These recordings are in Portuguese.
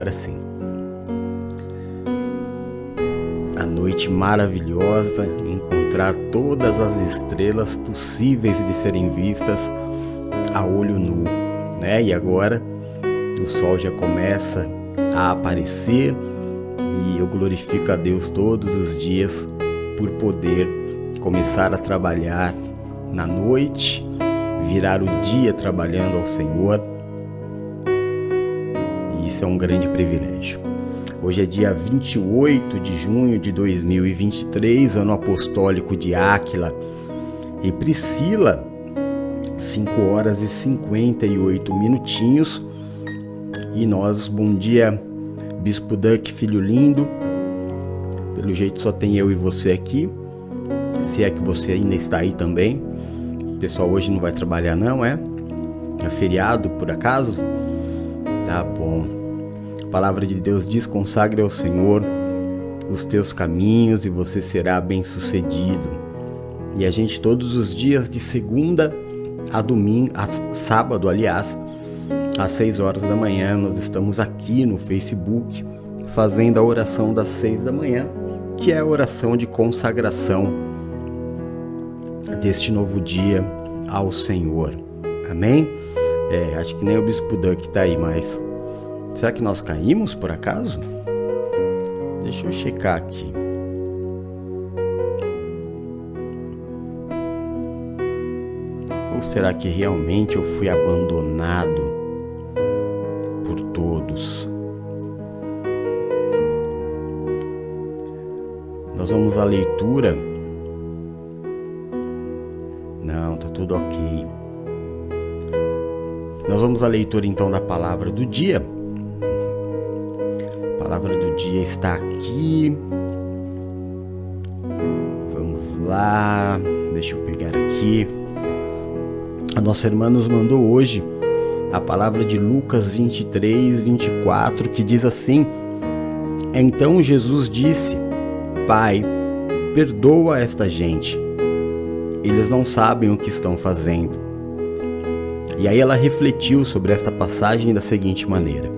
Agora sim. A noite maravilhosa, encontrar todas as estrelas possíveis de serem vistas a olho nu, né? E agora o sol já começa a aparecer e eu glorifico a Deus todos os dias por poder começar a trabalhar na noite, virar o dia trabalhando ao Senhor isso é um grande privilégio. Hoje é dia 28 de junho de 2023, ano apostólico de Áquila e Priscila, 5 horas e 58 minutinhos. E nós, bom dia, Bispo Duck, filho lindo. Pelo jeito só tem eu e você aqui. Se é que você ainda está aí também. O pessoal hoje não vai trabalhar não, é? É feriado por acaso? Tá bom. A palavra de Deus diz: consagre ao Senhor os teus caminhos e você será bem-sucedido. E a gente todos os dias de segunda a domingo, a sábado, aliás, às 6 horas da manhã, nós estamos aqui no Facebook fazendo a oração das 6 da manhã, que é a oração de consagração deste novo dia ao Senhor. Amém? É, acho que nem o Bispo Duck está aí, mas Será que nós caímos por acaso? Deixa eu checar aqui. Ou será que realmente eu fui abandonado por todos? Nós vamos à leitura. Não, tá tudo ok. Nós vamos à leitura então da palavra do dia dia está aqui. Vamos lá, deixa eu pegar aqui. A nossa irmã nos mandou hoje a palavra de Lucas 23, 24, que diz assim: Então Jesus disse: Pai, perdoa esta gente. Eles não sabem o que estão fazendo. E aí ela refletiu sobre esta passagem da seguinte maneira: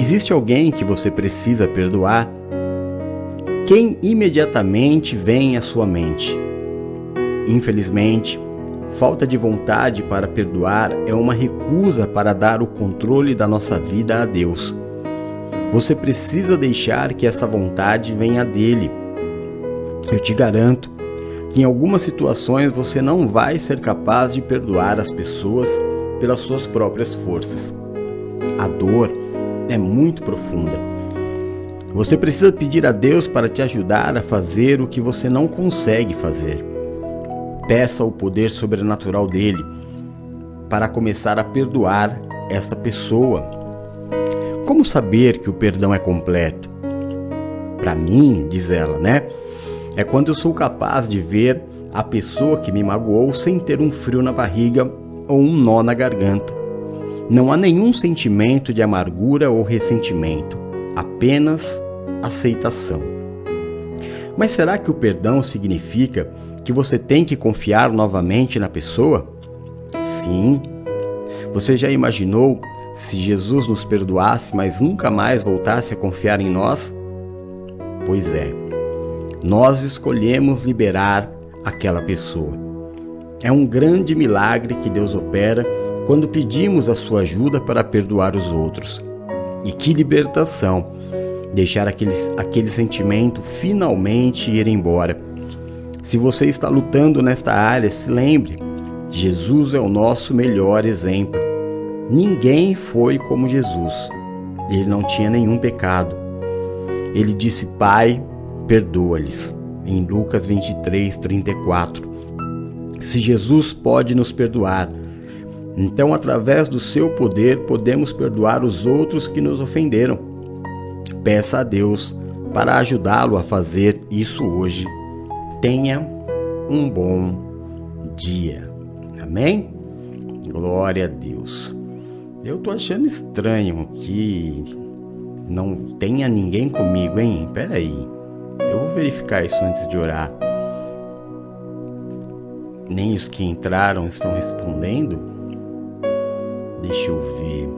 Existe alguém que você precisa perdoar? Quem imediatamente vem à sua mente? Infelizmente, falta de vontade para perdoar é uma recusa para dar o controle da nossa vida a Deus. Você precisa deixar que essa vontade venha dele. Eu te garanto que em algumas situações você não vai ser capaz de perdoar as pessoas pelas suas próprias forças. A dor, é muito profunda. Você precisa pedir a Deus para te ajudar a fazer o que você não consegue fazer. Peça o poder sobrenatural dele para começar a perdoar essa pessoa. Como saber que o perdão é completo? Para mim, diz ela, né? É quando eu sou capaz de ver a pessoa que me magoou sem ter um frio na barriga ou um nó na garganta. Não há nenhum sentimento de amargura ou ressentimento, apenas aceitação. Mas será que o perdão significa que você tem que confiar novamente na pessoa? Sim. Você já imaginou se Jesus nos perdoasse, mas nunca mais voltasse a confiar em nós? Pois é, nós escolhemos liberar aquela pessoa. É um grande milagre que Deus opera quando pedimos a sua ajuda para perdoar os outros. E que libertação! Deixar aquele, aquele sentimento finalmente ir embora. Se você está lutando nesta área, se lembre: Jesus é o nosso melhor exemplo. Ninguém foi como Jesus. Ele não tinha nenhum pecado. Ele disse: Pai, perdoa-lhes. Em Lucas 23, 34. Se Jesus pode nos perdoar, então, através do seu poder, podemos perdoar os outros que nos ofenderam. Peça a Deus para ajudá-lo a fazer isso hoje. Tenha um bom dia. Amém? Glória a Deus. Eu tô achando estranho que não tenha ninguém comigo, hein? Pera aí. Eu vou verificar isso antes de orar. Nem os que entraram estão respondendo. Deixa eu ver.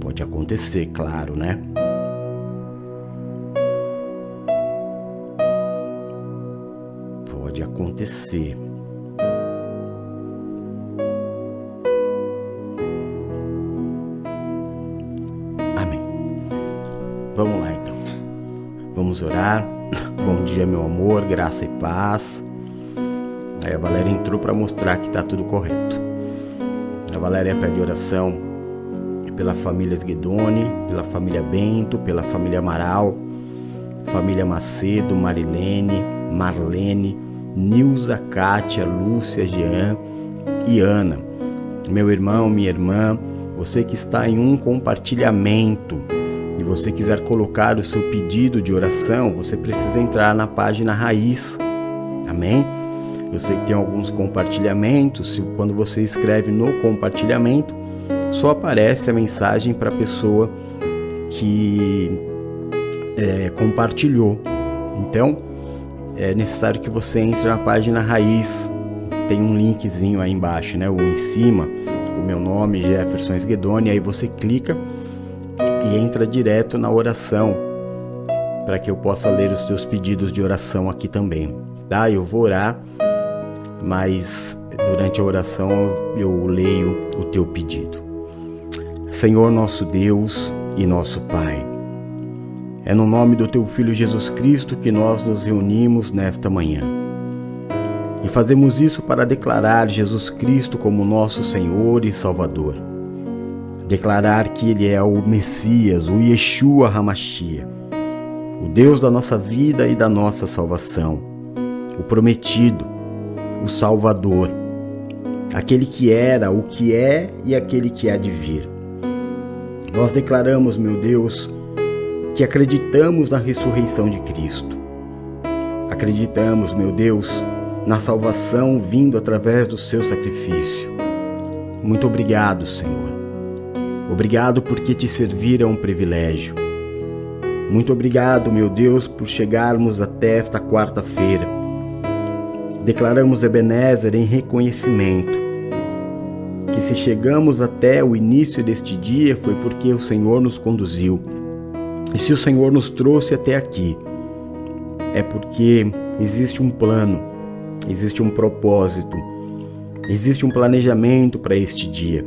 Pode acontecer, claro, né? Pode acontecer. Amém. Vamos lá então. Vamos orar. Bom dia, meu amor, graça e paz. Aí a Valéria entrou para mostrar que está tudo correto. Valéria pede oração pela família Sguedoni, pela família Bento, pela família Amaral, família Macedo, Marilene, Marlene, Nilza, Kátia, Lúcia, Jean e Ana. Meu irmão, minha irmã, você que está em um compartilhamento e você quiser colocar o seu pedido de oração, você precisa entrar na página raiz. Amém? Eu sei que tem alguns compartilhamentos, quando você escreve no compartilhamento, só aparece a mensagem para a pessoa que é, compartilhou. Então, é necessário que você entre na página raiz. Tem um linkzinho aí embaixo, né? Ou em cima, o meu nome, Jefferson Esguedoni. Aí você clica e entra direto na oração para que eu possa ler os teus pedidos de oração aqui também. Tá? Eu vou orar mas durante a oração eu leio o teu pedido. Senhor nosso Deus e nosso Pai, é no nome do teu Filho Jesus Cristo que nós nos reunimos nesta manhã. E fazemos isso para declarar Jesus Cristo como nosso Senhor e Salvador. Declarar que Ele é o Messias, o Yeshua Hamashia, o Deus da nossa vida e da nossa salvação, o prometido, o Salvador, aquele que era, o que é e aquele que há de vir. Nós declaramos, meu Deus, que acreditamos na ressurreição de Cristo. Acreditamos, meu Deus, na salvação vindo através do seu sacrifício. Muito obrigado, Senhor. Obrigado porque te servir é um privilégio. Muito obrigado, meu Deus, por chegarmos até esta quarta-feira Declaramos Ebenezer em reconhecimento que se chegamos até o início deste dia foi porque o Senhor nos conduziu. E se o Senhor nos trouxe até aqui, é porque existe um plano, existe um propósito, existe um planejamento para este dia.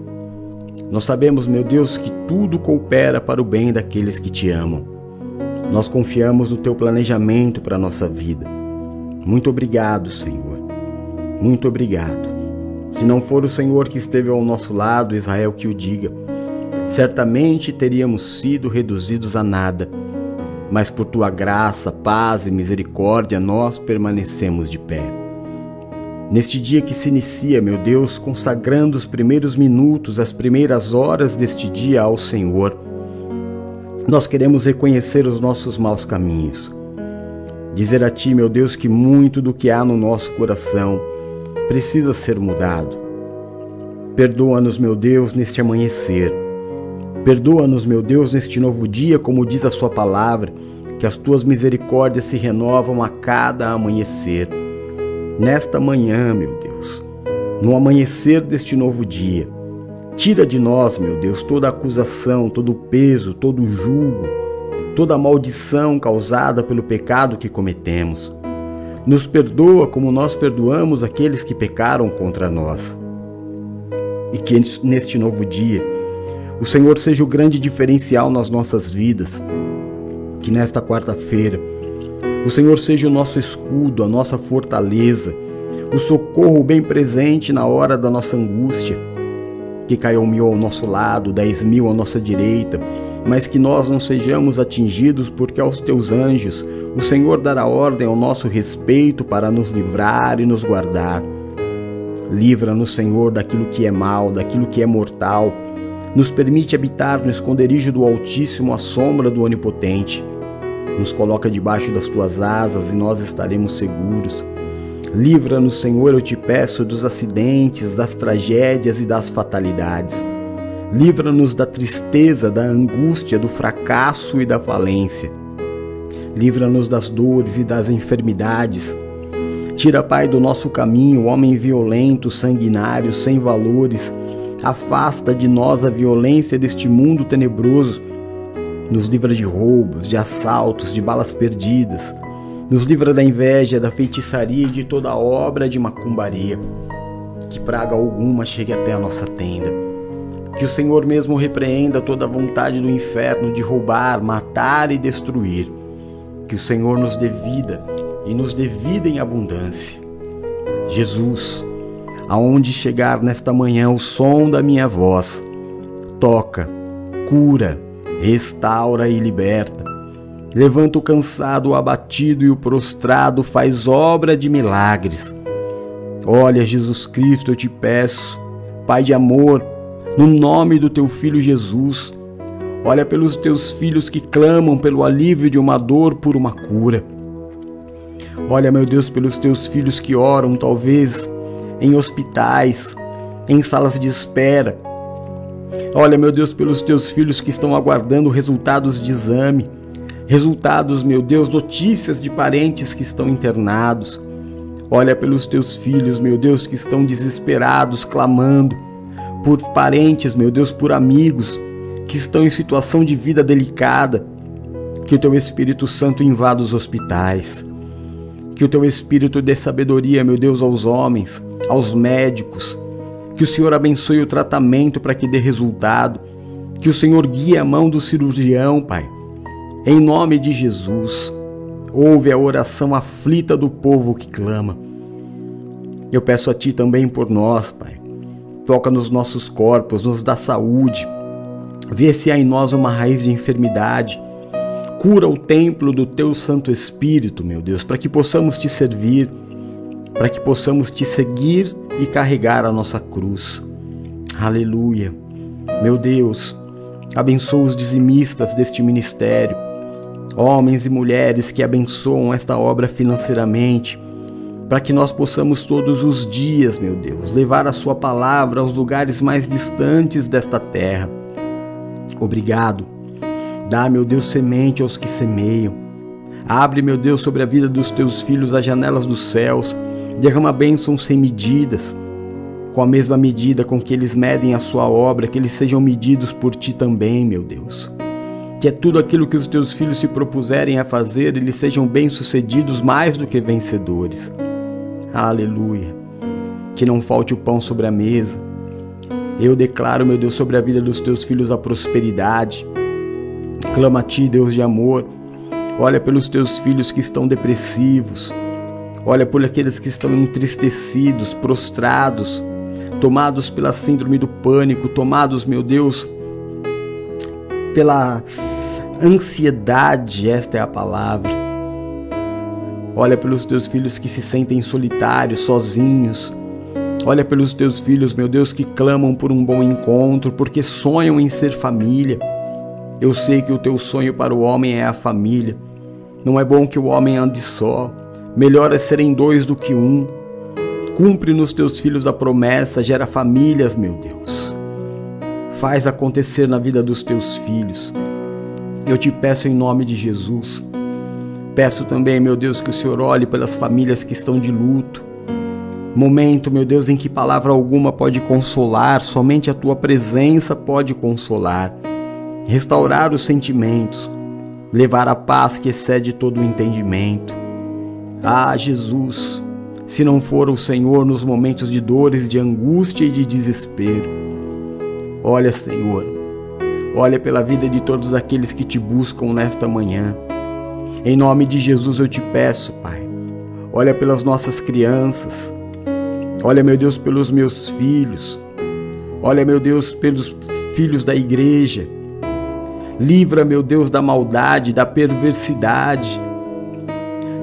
Nós sabemos, meu Deus, que tudo coopera para o bem daqueles que te amam. Nós confiamos no teu planejamento para a nossa vida. Muito obrigado, Senhor. Muito obrigado. Se não for o Senhor que esteve ao nosso lado, Israel que o diga, certamente teríamos sido reduzidos a nada. Mas por tua graça, paz e misericórdia, nós permanecemos de pé. Neste dia que se inicia, meu Deus, consagrando os primeiros minutos, as primeiras horas deste dia ao Senhor, nós queremos reconhecer os nossos maus caminhos Dizer a Ti, meu Deus, que muito do que há no nosso coração precisa ser mudado. Perdoa-nos, meu Deus, neste amanhecer. Perdoa-nos, meu Deus, neste novo dia, como diz a Sua palavra, que as Tuas misericórdias se renovam a cada amanhecer. Nesta manhã, meu Deus, no amanhecer deste novo dia, tira de nós, meu Deus, toda acusação, todo peso, todo julgo toda maldição causada pelo pecado que cometemos. Nos perdoa como nós perdoamos aqueles que pecaram contra nós. E que neste novo dia, o Senhor seja o grande diferencial nas nossas vidas. Que nesta quarta-feira, o Senhor seja o nosso escudo, a nossa fortaleza, o socorro bem presente na hora da nossa angústia. Que caiam mil ao nosso lado, dez mil à nossa direita, mas que nós não sejamos atingidos, porque aos teus anjos o Senhor dará ordem ao nosso respeito para nos livrar e nos guardar. Livra-nos, Senhor, daquilo que é mal, daquilo que é mortal. Nos permite habitar no esconderijo do Altíssimo, à sombra do Onipotente. Nos coloca debaixo das tuas asas e nós estaremos seguros. Livra-nos, Senhor, eu te peço, dos acidentes, das tragédias e das fatalidades. Livra-nos da tristeza, da angústia, do fracasso e da falência. Livra-nos das dores e das enfermidades. Tira, Pai, do nosso caminho o homem violento, sanguinário, sem valores, Afasta de nós a violência deste mundo tenebroso. Nos livra de roubos, de assaltos, de balas perdidas. Nos livra da inveja, da feitiçaria e de toda obra de macumbaria. Que praga alguma chegue até a nossa tenda. Que o Senhor mesmo repreenda toda a vontade do inferno de roubar, matar e destruir. Que o Senhor nos dê vida e nos dê vida em abundância. Jesus, aonde chegar nesta manhã o som da minha voz, toca, cura, restaura e liberta. Levanta o cansado, o abatido e o prostrado, faz obra de milagres. Olha, Jesus Cristo, eu te peço, Pai de amor, no nome do teu filho Jesus, olha pelos teus filhos que clamam pelo alívio de uma dor por uma cura. Olha, meu Deus, pelos teus filhos que oram, talvez em hospitais, em salas de espera. Olha, meu Deus, pelos teus filhos que estão aguardando resultados de exame, resultados, meu Deus, notícias de parentes que estão internados. Olha pelos teus filhos, meu Deus, que estão desesperados, clamando por parentes, meu Deus, por amigos que estão em situação de vida delicada. Que o teu Espírito Santo invada os hospitais. Que o teu Espírito dê sabedoria, meu Deus, aos homens, aos médicos. Que o Senhor abençoe o tratamento para que dê resultado. Que o Senhor guie a mão do cirurgião, Pai. Em nome de Jesus, ouve a oração aflita do povo que clama. Eu peço a Ti também por nós, Pai. Toca nos nossos corpos, nos dá saúde. Vê se há em nós uma raiz de enfermidade Cura o templo do teu Santo Espírito, meu Deus, para que possamos te servir, para que possamos te seguir e carregar a nossa cruz. Aleluia. Meu Deus, abençoa os dizimistas deste ministério, homens e mulheres que abençoam esta obra financeiramente, para que nós possamos todos os dias, meu Deus, levar a Sua palavra aos lugares mais distantes desta terra. Obrigado Dá, meu Deus, semente aos que semeiam. Abre, meu Deus, sobre a vida dos teus filhos as janelas dos céus. Derrama bênçãos sem medidas. Com a mesma medida com que eles medem a sua obra, que eles sejam medidos por ti também, meu Deus. Que é tudo aquilo que os teus filhos se propuserem a fazer, eles sejam bem-sucedidos mais do que vencedores. Aleluia. Que não falte o pão sobre a mesa. Eu declaro, meu Deus, sobre a vida dos teus filhos a prosperidade Clama a ti, Deus de amor. Olha pelos teus filhos que estão depressivos. Olha por aqueles que estão entristecidos, prostrados, tomados pela síndrome do pânico, tomados, meu Deus, pela ansiedade, esta é a palavra. Olha pelos teus filhos que se sentem solitários, sozinhos. Olha pelos teus filhos, meu Deus, que clamam por um bom encontro, porque sonham em ser família. Eu sei que o teu sonho para o homem é a família. Não é bom que o homem ande só. Melhor é serem dois do que um. Cumpre nos teus filhos a promessa, gera famílias, meu Deus. Faz acontecer na vida dos teus filhos. Eu te peço em nome de Jesus. Peço também, meu Deus, que o Senhor olhe pelas famílias que estão de luto. Momento, meu Deus, em que palavra alguma pode consolar, somente a tua presença pode consolar restaurar os sentimentos, levar a paz que excede todo o entendimento. Ah, Jesus, se não for o Senhor nos momentos de dores, de angústia e de desespero. Olha, Senhor, olha pela vida de todos aqueles que te buscam nesta manhã. Em nome de Jesus eu te peço, Pai, olha pelas nossas crianças, olha, meu Deus, pelos meus filhos, olha, meu Deus, pelos filhos da igreja, Livra, meu Deus, da maldade, da perversidade.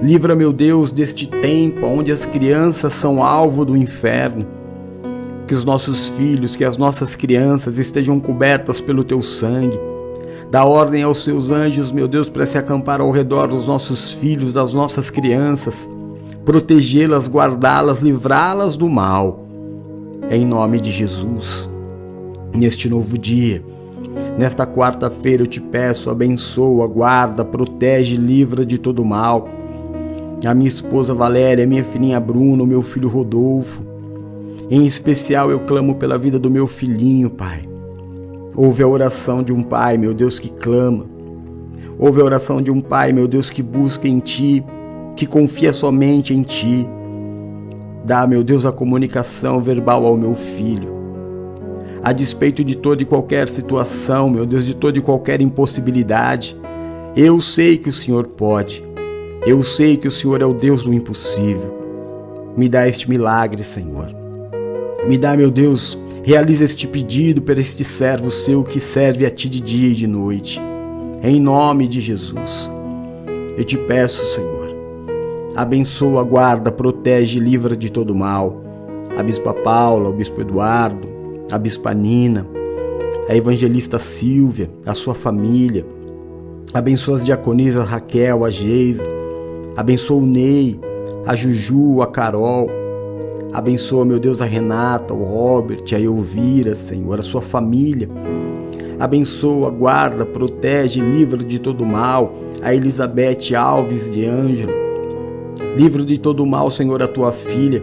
Livra, meu Deus, deste tempo onde as crianças são alvo do inferno. Que os nossos filhos, que as nossas crianças estejam cobertas pelo teu sangue. Dá ordem aos seus anjos, meu Deus, para se acampar ao redor dos nossos filhos, das nossas crianças, protegê-las, guardá-las, livrá-las do mal. Em nome de Jesus. Neste novo dia, Nesta quarta-feira eu te peço, abençoa, guarda, protege, livra de todo mal. A minha esposa Valéria, a minha filhinha Bruna, o meu filho Rodolfo. Em especial eu clamo pela vida do meu filhinho, Pai. Ouve a oração de um pai, meu Deus, que clama. Ouve a oração de um pai, meu Deus, que busca em Ti, que confia somente em Ti. Dá, meu Deus, a comunicação verbal ao meu filho. A despeito de toda e qualquer situação, meu Deus, de toda e qualquer impossibilidade, eu sei que o Senhor pode. Eu sei que o Senhor é o Deus do impossível. Me dá este milagre, Senhor. Me dá, meu Deus, realiza este pedido para este servo seu que serve a ti de dia e de noite. Em nome de Jesus. Eu te peço, Senhor. Abençoa, guarda, protege e livra de todo mal. A Bispa Paula, o Bispo Eduardo, a Bispa Nina, a Evangelista Silvia, a sua família. Abençoa as diaconisas Raquel, a Geisa. Abençoa o Ney, a Juju, a Carol. Abençoa, meu Deus, a Renata, o Robert, a Elvira, Senhor, a sua família. Abençoa, guarda, protege, livra de todo mal a Elizabeth Alves de Ângelo. Livra de todo mal, Senhor, a tua filha.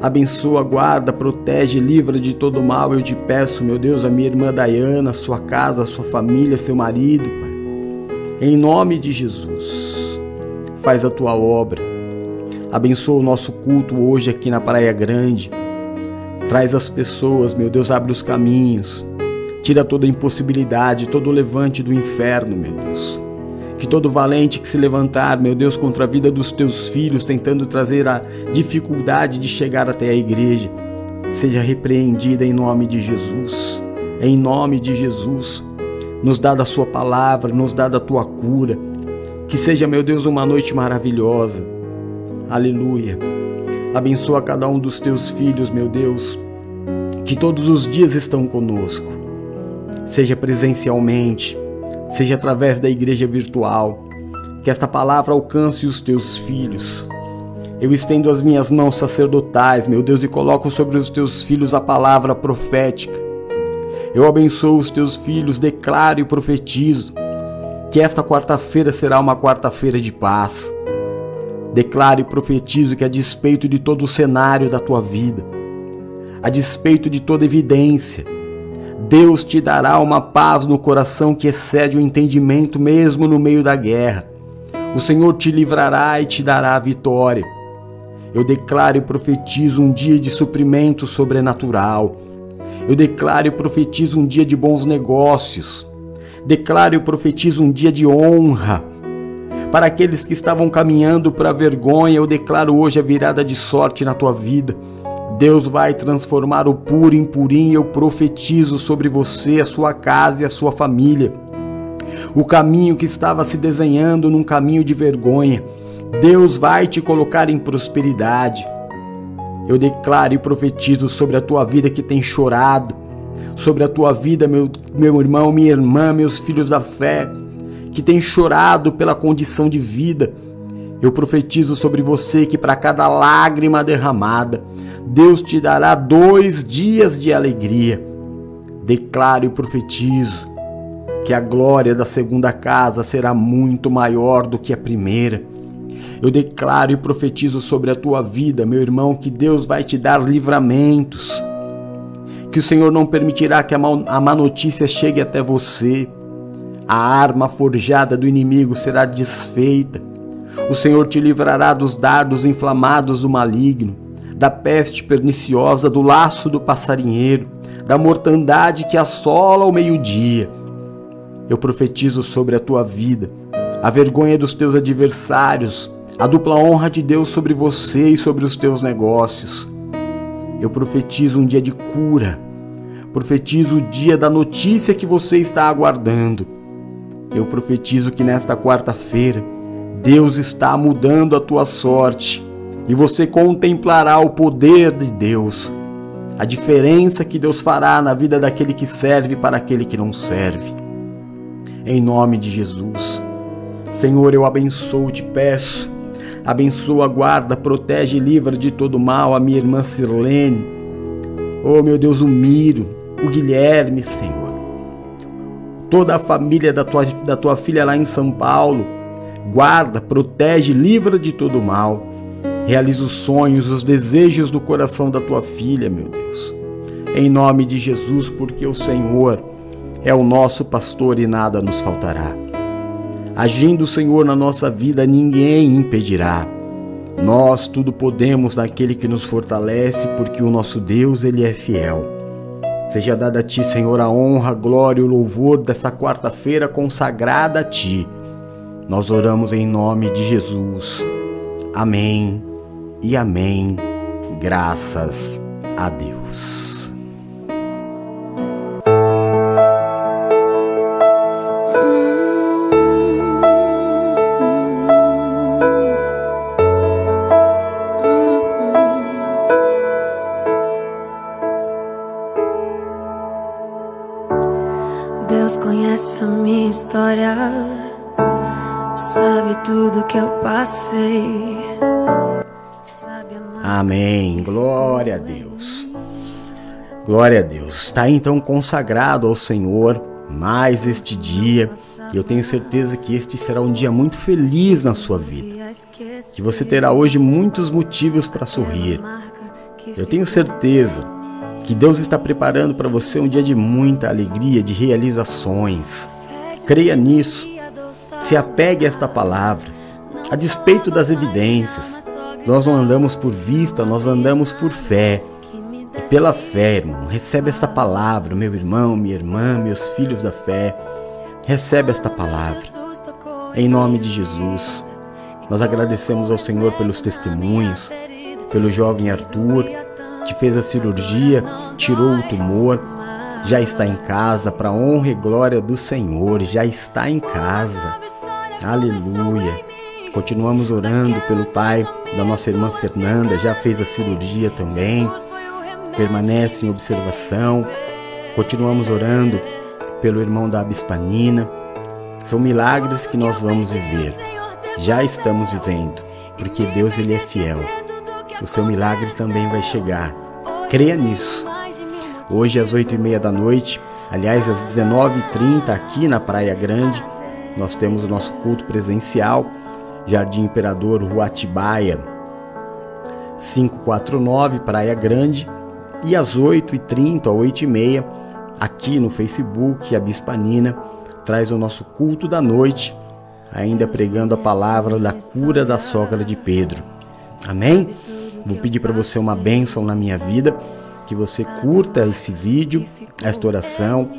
Abençoa, guarda, protege, livra de todo mal. Eu te peço, meu Deus, a minha irmã Dayana, sua casa, sua família, seu marido, Pai. Em nome de Jesus, faz a tua obra Abençoa o nosso culto hoje aqui na Praia Grande. Traz as pessoas, meu Deus, abre os caminhos. Tira toda impossibilidade, todo levante do inferno, meu Deus. Que todo valente que se levantar, meu Deus, contra a vida dos teus filhos, tentando trazer a dificuldade de chegar até a igreja, seja repreendida em nome de Jesus. Em nome de Jesus. Nos dá da sua palavra, nos dá da tua cura. Que seja, meu Deus, uma noite maravilhosa Aleluia. Abençoa cada um dos teus filhos, meu Deus, que todos os dias estão conosco, seja presencialmente, seja através da igreja virtual, que esta palavra alcance os teus filhos. Eu estendo as minhas mãos sacerdotais, meu Deus, e coloco sobre os teus filhos a palavra profética. Eu abençoo os teus filhos, declaro e profetizo que esta quarta-feira será uma quarta-feira de paz Declaro e profetizo que, a despeito de todo o cenário da tua vida, a despeito de toda evidência, Deus te dará uma paz no coração que excede o entendimento, mesmo no meio da guerra. O Senhor te livrará e te dará a vitória. Eu declaro e profetizo um dia de suprimento sobrenatural. Eu declaro e profetizo um dia de bons negócios. Declaro e profetizo um dia de honra para aqueles que estavam caminhando para a vergonha, eu declaro hoje a virada de sorte na tua vida. Deus vai transformar o puro em purinho, eu profetizo sobre você, a sua casa e a sua família. O caminho que estava se desenhando num caminho de vergonha, Deus vai te colocar em prosperidade. Eu declaro e profetizo sobre a tua vida que tem chorado, sobre a tua vida, meu, meu irmão, minha irmã, meus filhos da fé, que tem chorado pela condição de vida. Eu profetizo sobre você que para cada lágrima derramada, Deus te dará dois dias de alegria. Declaro e profetizo que a glória da segunda casa será muito maior do que a primeira. Eu declaro e profetizo sobre a tua vida, meu irmão, que Deus vai te dar livramentos, que o Senhor não permitirá que a má notícia chegue até você a arma forjada do inimigo será desfeita. O Senhor te livrará dos dardos inflamados do maligno, da peste perniciosa, do laço do passarinheiro, da mortandade que assola ao meio-dia. Eu profetizo sobre a tua vida a vergonha dos teus adversários, a dupla honra de Deus sobre você e sobre os teus negócios. Eu profetizo um dia de cura, profetizo o dia da notícia que você está aguardando eu profetizo que nesta quarta-feira Deus está mudando a tua sorte e você contemplará o poder de Deus, a diferença que Deus fará na vida daquele que serve para aquele que não serve. Em nome de Jesus. Senhor, eu abençoo, te peço. Abençoa, guarda, protege e livra de todo mal a minha irmã Sirlene. Oh, meu Deus, o Miro, o Guilherme, Senhor toda a família da tua, da tua filha lá em São Paulo. Guarda, protege, livra de todo mal. Realiza os sonhos, os desejos do coração da tua filha, meu Deus. Em nome de Jesus, porque o Senhor é o nosso pastor e nada nos faltará. Agindo o Senhor na nossa vida, ninguém impedirá. Nós tudo podemos naquele que nos fortalece, porque o nosso Deus, ele é fiel. Seja dada a ti, Senhor, a honra, a glória e o louvor dessa quarta-feira consagrada a ti. Nós oramos em nome de Jesus. Amém e amém. Graças a Deus. Amém. Glória a Deus. Glória a Deus. Está então consagrado ao Senhor mais este dia. E eu tenho certeza que este será um dia muito feliz na sua vida. Que você terá hoje muitos motivos para sorrir. Eu tenho certeza que Deus está preparando para você um dia de muita alegria, de realizações. Creia nisso. Se apegue a esta palavra, a despeito das evidências. Nós não andamos por vista, nós andamos por fé. E pela fé, irmão, recebe esta palavra, meu irmão, minha irmã, meus filhos da fé. Recebe esta palavra. Em nome de Jesus. Nós agradecemos ao Senhor pelos testemunhos, pelo jovem Arthur, que fez a cirurgia, tirou o tumor, já está em casa, para honra e glória do Senhor, já está em casa. Aleluia. Continuamos orando pelo pai da nossa irmã Fernanda, já fez a cirurgia também, permanece em observação. Continuamos orando pelo irmão da Abispanina. São milagres que nós vamos viver. Já estamos vivendo, porque Deus ele é fiel. O seu milagre também vai chegar. Creia nisso. Hoje às oito e meia da noite, aliás às 19h30 aqui na Praia Grande, nós temos o nosso culto presencial Jardim Imperador Rua Atibaia 549, Praia Grande, e às 8h30 ou 8h30, aqui no Facebook, a Bispa Nina traz o nosso culto da noite, ainda pregando a palavra da cura da sogra de Pedro. Amém? Vou pedir para você uma bênção na minha vida, que você curta esse vídeo, esta oração.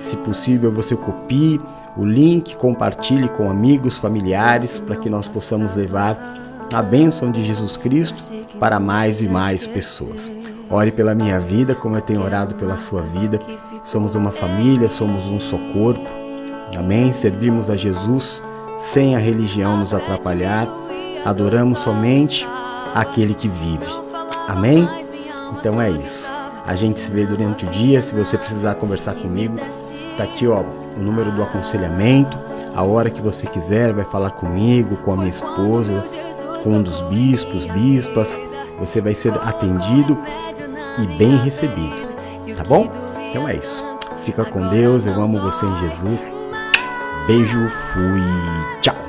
Se possível, você copie o link, compartilhe com amigos, familiares, para que nós possamos levar a bênção de Jesus Cristo para mais e mais pessoas. Ore pela minha vida, como eu tenho orado pela sua vida. Somos uma família, somos um só corpo. Amém? Servimos a Jesus sem a religião nos atrapalhar. Adoramos somente aquele que vive. Amém? Então é isso. A gente se vê durante o dia. Se você precisar conversar comigo, tá aqui ó o número do aconselhamento. A hora que você quiser, vai falar comigo, com a minha esposa, com um dos bispos, bispas. Você vai ser atendido e bem recebido. Tá bom? Então é isso. Fica com Deus. Eu amo você em Jesus. Beijo, fui, tchau.